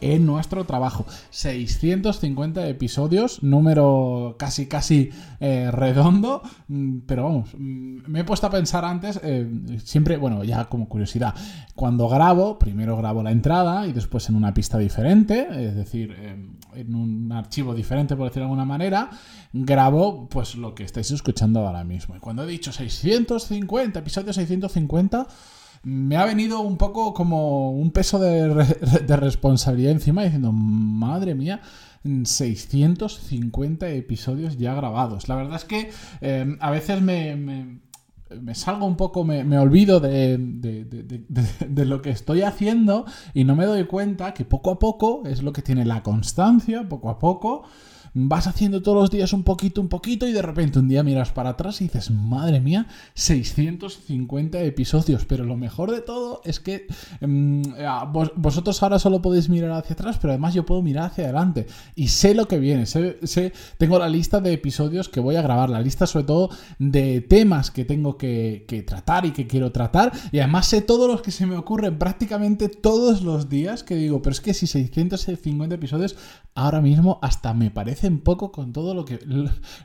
en nuestro trabajo. 650 episodios, número casi casi eh, redondo, mm, pero vamos, mm, me he puesto a pensar antes, eh, siempre, bueno, ya como curiosidad, cuando grabo, primero grabo la entrada y después en una pista diferente, es decir, en un archivo diferente, por decirlo de alguna manera, grabo pues lo que estáis escuchando ahora mismo. Y cuando he dicho 650, episodio 650, me ha venido un poco como un peso de, responsabilidad encima diciendo, madre mía, 650 episodios ya grabados. La verdad es que eh, a veces me, salgo un poco, me, olvido de, de, lo que estoy haciendo y no me doy cuenta que poco a poco es lo que tiene la constancia, poco a poco vas haciendo todos los días un poquito, un poquito y de repente un día miras para atrás y dices, madre mía, 650 episodios. Pero lo mejor de todo es que em, vosotros ahora solo podéis mirar hacia atrás, pero además yo puedo mirar hacia adelante y sé lo que viene, sé, tengo la lista de episodios que voy a grabar, la lista sobre todo de temas que tengo que tratar y que quiero tratar y además sé todos los que se me ocurren prácticamente todos los días que digo, pero es que si 650 episodios ahora mismo hasta me parece poco con todo lo que,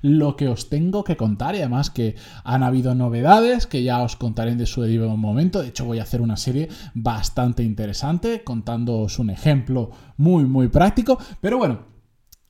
lo que os tengo que contar y además que han habido novedades que ya os contaré en de su debido momento. De hecho voy a hacer una serie bastante interesante contándoos un ejemplo muy muy práctico. Pero bueno,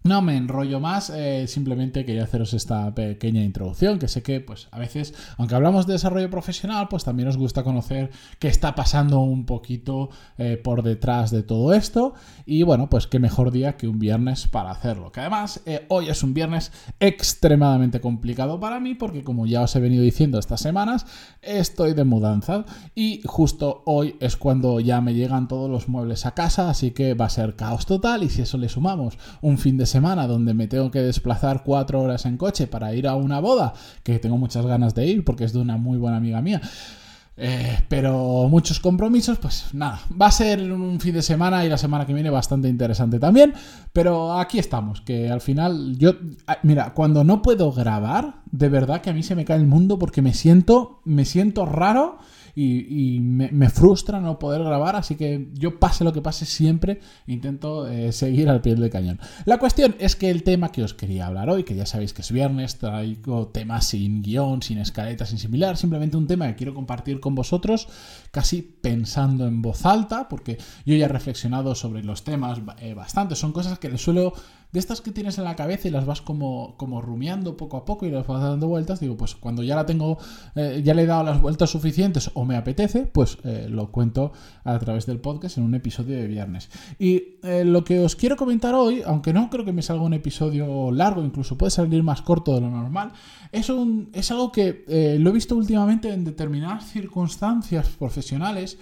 no me enrollo más, eh, simplemente quería haceros esta pequeña introducción, que sé que pues a veces, aunque hablamos de desarrollo profesional, pues también os gusta conocer qué está pasando un poquito eh, por detrás de todo esto. Y bueno, pues qué mejor día que un viernes para hacerlo. Que además eh, hoy es un viernes extremadamente complicado para mí, porque como ya os he venido diciendo estas semanas, estoy de mudanza. Y justo hoy es cuando ya me llegan todos los muebles a casa, así que va a ser caos total. Y si eso le sumamos un fin de semana, semana donde me tengo que desplazar cuatro horas en coche para ir a una boda, que tengo muchas ganas de ir porque es de una muy buena amiga mía. Eh, pero muchos compromisos, pues nada, va a ser un fin de semana y la semana que viene bastante interesante también, pero aquí estamos, que al final yo, ah, mira, cuando no puedo grabar, de verdad que a mí se me cae el mundo porque me siento, me siento raro y, me, frustra no poder grabar, así que yo pase lo que pase siempre intento eh, seguir al pie del cañón. La cuestión es que el tema que os quería hablar hoy, que ya sabéis que es viernes, traigo temas sin guion, sin escaleta, sin similar, simplemente un tema que quiero compartir con vosotros, casi pensando en voz alta, porque yo ya he reflexionado sobre los temas eh, bastante, son cosas que les suelo de estas que tienes en la cabeza y las vas como, como rumiando poco a poco y las vas dando vueltas, digo, pues cuando ya la tengo, eh, ya le he dado las vueltas suficientes o me apetece, pues eh, lo cuento a través del podcast en un episodio de viernes. Y eh, lo que os quiero comentar hoy, aunque no creo que me salga un episodio largo, incluso puede salir más corto de lo normal, es, un, es algo que lo he visto últimamente en determinadas circunstancias profesionales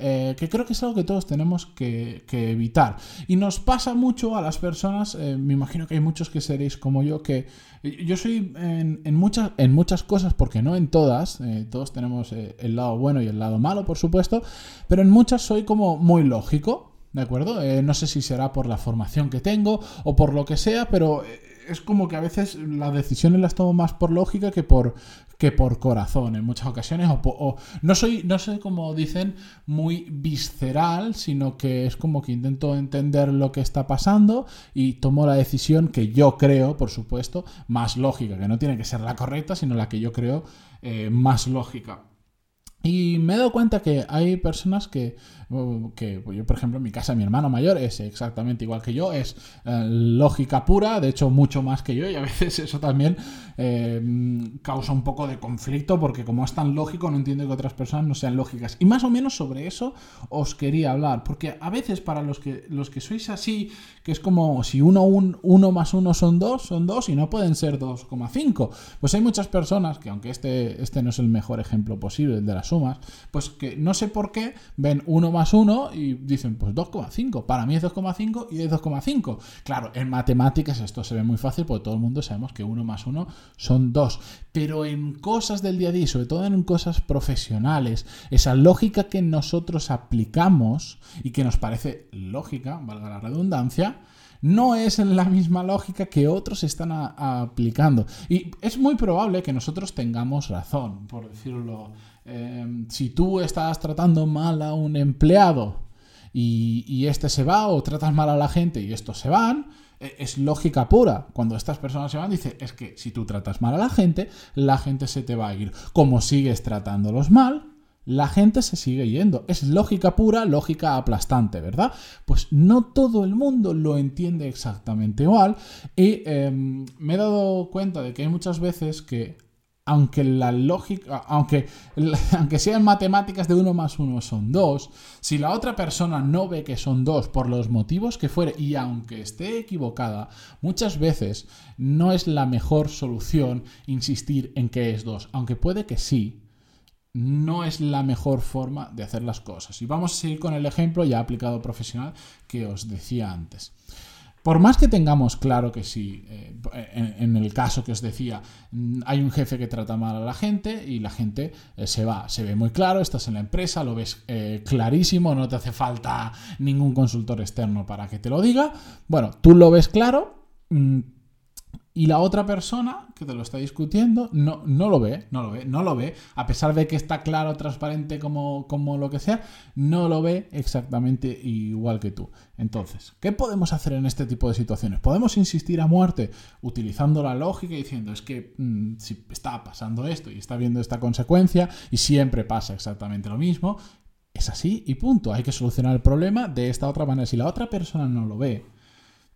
eh, que creo que es algo que todos tenemos que, evitar. Y nos pasa mucho a las personas, eh, me imagino que hay muchos que seréis como yo, que yo soy en, muchas, en muchas cosas, porque no en todas, eh, todos tenemos el lado bueno y el lado malo, por supuesto, pero en muchas soy como muy lógico. ¿De acuerdo? no sé si será por la formación que tengo o por lo que sea, pero es como que a veces las decisiones las tomo más por lógica que por, que por corazón en muchas ocasiones. O, no, soy, no soy, como dicen, muy visceral, sino que es como que intento entender lo que está pasando y tomo la decisión que yo creo, por supuesto, más lógica, que no tiene que ser la correcta, sino la que yo creo eh, más lógica. Y me he dado cuenta que hay personas que, que yo, por ejemplo, en mi casa, mi hermano mayor es exactamente igual que yo, es eh, lógica pura, de hecho, mucho más que yo, y a veces eso también eh, causa un poco de conflicto, porque como es tan lógico, no entiendo que otras personas no sean lógicas. Y más o menos sobre eso os quería hablar, porque a veces para los que, los que sois así, que es como si uno, un, uno más uno son dos, son dos y no pueden ser 2,5, pues hay muchas personas que, aunque este, este no es el mejor ejemplo posible, de las sumas, pues que no sé por qué ven 1 más 1 y dicen, pues 2,5. Para mí es 2,5 y es 2,5. Claro, en matemáticas esto se ve muy fácil porque todo el mundo sabemos que 1 más 1 son 2. Pero en cosas del día a día, sobre todo en cosas profesionales, esa lógica que nosotros aplicamos y que nos parece lógica, valga la redundancia, no es la misma lógica que otros están aplicando. Y es muy probable que nosotros tengamos razón, por decirlo. Em, si tú estás tratando mal a un empleado y, este se va, o tratas mal a la gente y estos se van, e, es lógica pura. Cuando estas personas se van, dice, es que si tú tratas mal a la gente, la gente se te va a ir. Como sigues tratándolos mal, la gente se sigue yendo. Es lógica pura, lógica aplastante, ¿verdad? Pues no todo el mundo lo entiende exactamente igual y em, me he dado cuenta de que hay muchas veces que aunque la lógica, aunque, aunque sean matemáticas de uno más uno son dos, si la otra persona no ve que son dos por los motivos que fuere y aunque esté equivocada, muchas veces no es la mejor solución insistir en que es dos, aunque puede que sí, no es la mejor forma de hacer las cosas. Y vamos a seguir con el ejemplo ya aplicado profesional que os decía antes. Por más que tengamos claro que sí, eh, en, el caso que os decía, mm, hay un jefe que trata mal a la gente y la gente eh, se va, se ve muy claro, estás en la empresa, lo ves eh, clarísimo, no te hace falta ningún consultor externo para que te lo diga. Bueno, tú lo ves claro, mm, y la otra persona que te lo está discutiendo no, no lo ve, no lo ve, no lo ve, a pesar de que está claro, transparente como, como lo que sea, no lo ve exactamente igual que tú. Entonces, ¿qué podemos hacer en este tipo de situaciones? Podemos insistir a muerte utilizando la lógica y diciendo es que mm, si está pasando esto y está viendo esta consecuencia y siempre pasa exactamente lo mismo, es así y punto. Hay que solucionar el problema de esta otra manera. Si la otra persona no lo ve,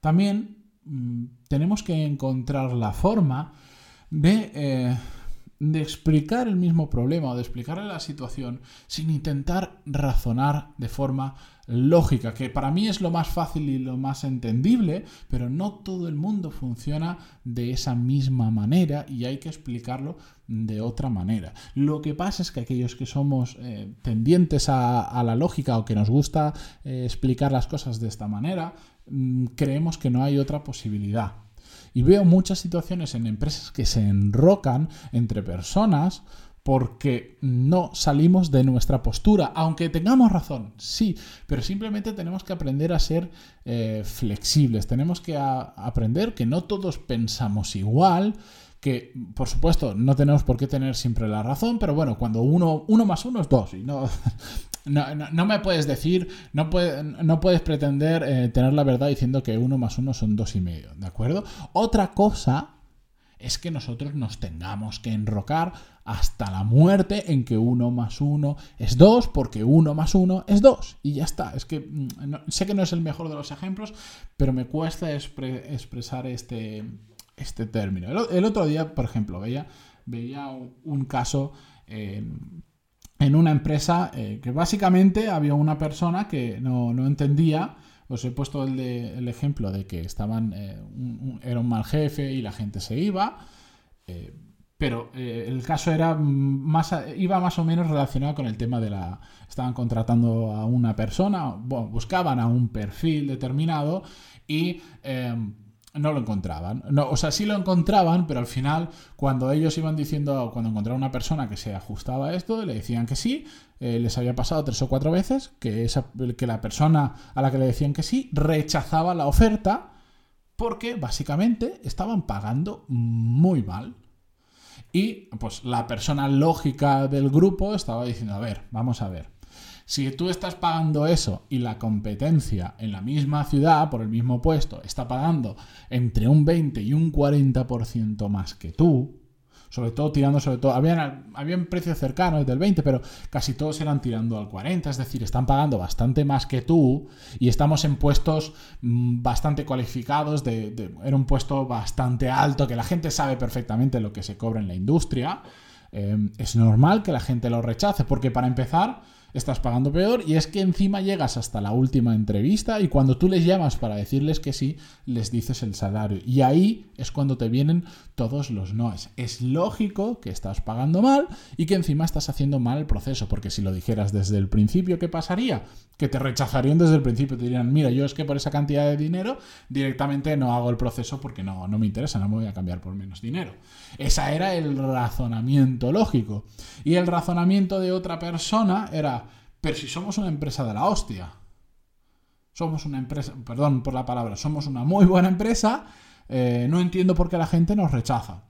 también tenemos que encontrar la forma de, eh, de, explicar el mismo problema o de explicarle la situación sin intentar razonar de forma lógica, que para mí es lo más fácil y lo más entendible, pero no todo el mundo funciona de esa misma manera y hay que explicarlo de otra manera. Lo que pasa es que aquellos que somos eh, tendientes a, la lógica o que nos gusta eh, explicar las cosas de esta manera, mm, creemos que no hay otra posibilidad. Y veo muchas situaciones en empresas que se enrocan entre personas porque no salimos de nuestra postura, aunque tengamos razón, sí, pero simplemente tenemos que aprender a ser eh, flexibles, tenemos que aprender que no todos pensamos igual, que por supuesto no tenemos por qué tener siempre la razón, pero bueno, cuando uno, uno más uno es dos, y no, no, me puedes decir, no, no puedes pretender eh, tener la verdad diciendo que uno más uno son dos y medio, ¿de acuerdo? Otra cosa es que nosotros nos tengamos que enrocar hasta la muerte en que 1 más 1 es 2, porque 1 más 1 es 2. Y ya está. Es que mm, sé que no es el mejor de los ejemplos, pero me cuesta expresar este, este término. El, otro día, por ejemplo, veía, veía un, caso en una empresa eh, que básicamente había una persona que no, no entendía. Os he puesto el, el ejemplo de que estaban, eh, era un mal jefe y la gente se iba, eh, pero el caso era más, iba más o menos relacionado con el tema de la... Estaban contratando a una persona, buscaban a un perfil determinado y no lo encontraban. No, o sea, sí lo encontraban, pero al final, cuando ellos iban diciendo, cuando encontraban una persona que se ajustaba a esto, le decían que sí, eh, les había pasado tres o cuatro veces que, esa, que la persona a la que le decían que sí rechazaba la oferta porque básicamente estaban pagando muy mal. Y pues la persona lógica del grupo estaba diciendo, a ver, vamos a ver, si tú estás pagando eso y la competencia en la misma ciudad, por el mismo puesto, está pagando entre un 20 y un 40% más que tú, sobre todo tirando, sobre todo, habían, habían precios cercanos del 20, pero casi todos eran tirando al 40, es decir, están pagando bastante más que tú y estamos en puestos mm, bastante cualificados, de, era un puesto bastante alto, que la gente sabe perfectamente lo que se cobra en la industria. Eh, es normal que la gente lo rechace, porque para empezar, estás pagando peor y es que encima llegas hasta la última entrevista y cuando tú les llamas para decirles que sí, les dices el salario. Y ahí es cuando te vienen todos los noes. Es lógico que estás pagando mal y que encima estás haciendo mal el proceso, porque si lo dijeras desde el principio, ¿qué pasaría? Que te rechazarían desde el principio, te dirían, mira, yo es que por esa cantidad de dinero directamente no hago el proceso porque no, no me interesa, no me voy a cambiar por menos dinero. Ese era el razonamiento lógico. Y el razonamiento de otra persona era, pero si somos una empresa de la hostia, somos una empresa, perdón por la palabra, somos una muy buena empresa, eh, no entiendo por qué la gente nos rechaza.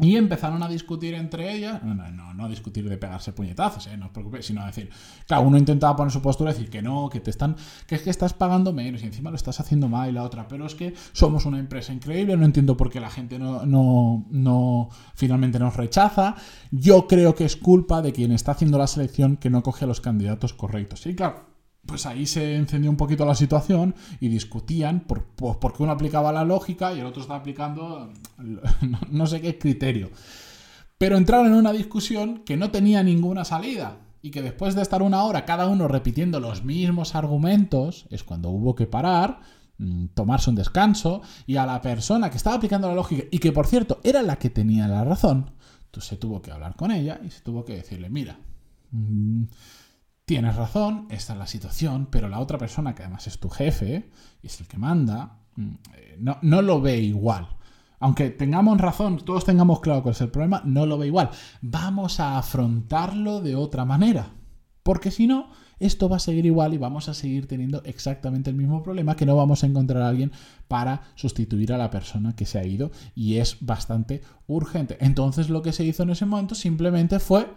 Y empezaron a discutir entre ellas, no, no, no discutir de pegarse puñetazos, ¿eh? no os preocupéis, sino decir, cada uno intentaba poner su postura, decir que no, que te están, que es que estás pagando menos y encima lo estás haciendo mal y la otra, pero es que somos una empresa increíble, no entiendo por qué la gente no, no, no finalmente nos rechaza. Yo creo que es culpa de quien está haciendo la selección que no coge a los candidatos correctos. Y claro, pues ahí se encendió un poquito la situación y discutían por, por, porque uno aplicaba la lógica y el otro estaba aplicando no, no sé qué criterio. Pero entraron en una discusión que no tenía ninguna salida y que después de estar una hora cada uno repitiendo los mismos argumentos es cuando hubo que parar, mm, tomarse un descanso y a la persona que estaba aplicando la lógica y que por cierto era la que tenía la razón, entonces se tuvo que hablar con ella y se tuvo que decirle, mira, mmm, tienes razón, esta es la situación, pero la otra persona, que además es tu jefe y es el que manda, no, no lo ve igual. Aunque tengamos razón, todos tengamos claro cuál es el problema, no lo ve igual. Vamos a afrontarlo de otra manera. Porque si no, esto va a seguir igual y vamos a seguir teniendo exactamente el mismo problema que no vamos a encontrar a alguien para sustituir a la persona que se ha ido y es bastante urgente. Entonces lo que se hizo en ese momento simplemente fue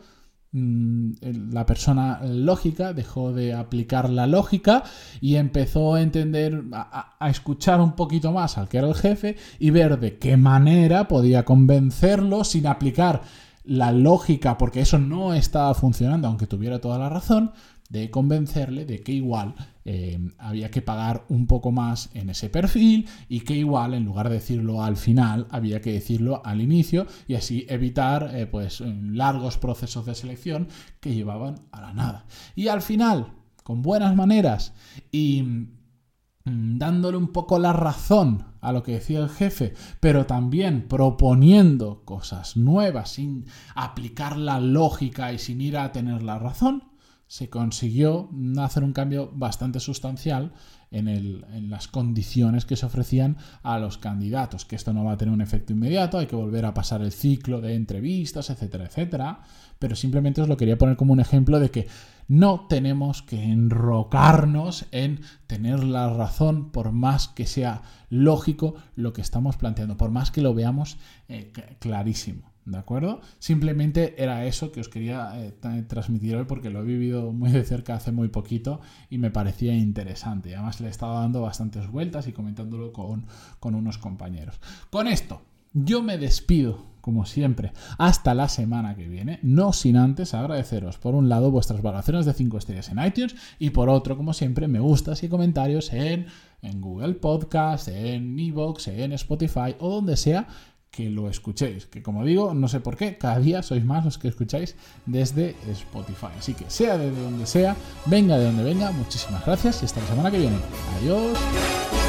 la persona lógica dejó de aplicar la lógica y empezó a entender, a, a, escuchar un poquito más al que era el jefe y ver de qué manera podía convencerlo sin aplicar la lógica, porque eso no estaba funcionando, aunque tuviera toda la razón, de convencerle de que igual eh, había que pagar un poco más en ese perfil y que igual en lugar de decirlo al final había que decirlo al inicio y así evitar eh, pues largos procesos de selección que llevaban a la nada. Y al final, con buenas maneras y mm, dándole un poco la razón a lo que decía el jefe, pero también proponiendo cosas nuevas sin aplicar la lógica y sin ir a tener la razón, se consiguió hacer un cambio bastante sustancial en, las condiciones que se ofrecían a los candidatos, que esto no va a tener un efecto inmediato, hay que volver a pasar el ciclo de entrevistas, etcétera, etcétera, pero simplemente os lo quería poner como un ejemplo de que no tenemos que enrocarnos en tener la razón por más que sea lógico lo que estamos planteando, por más que lo veamos eh, clarísimo. ¿De acuerdo? Simplemente era eso que os quería eh, transmitir hoy porque lo he vivido muy de cerca hace muy poquito y me parecía interesante. Además le he estado dando bastantes vueltas y comentándolo con, con unos compañeros. Con esto, yo me despido, como siempre, hasta la semana que viene, no sin antes agradeceros, por un lado, vuestras valoraciones de 5 estrellas en iTunes y por otro, como siempre, me gustas y comentarios en, en Google Podcast, en Evox, en Spotify o donde sea que lo escuchéis. Que como digo, no sé por qué, cada día sois más los que escucháis desde Spotify. Así que sea desde donde sea, venga de donde venga, muchísimas gracias y hasta la semana que viene. Adiós.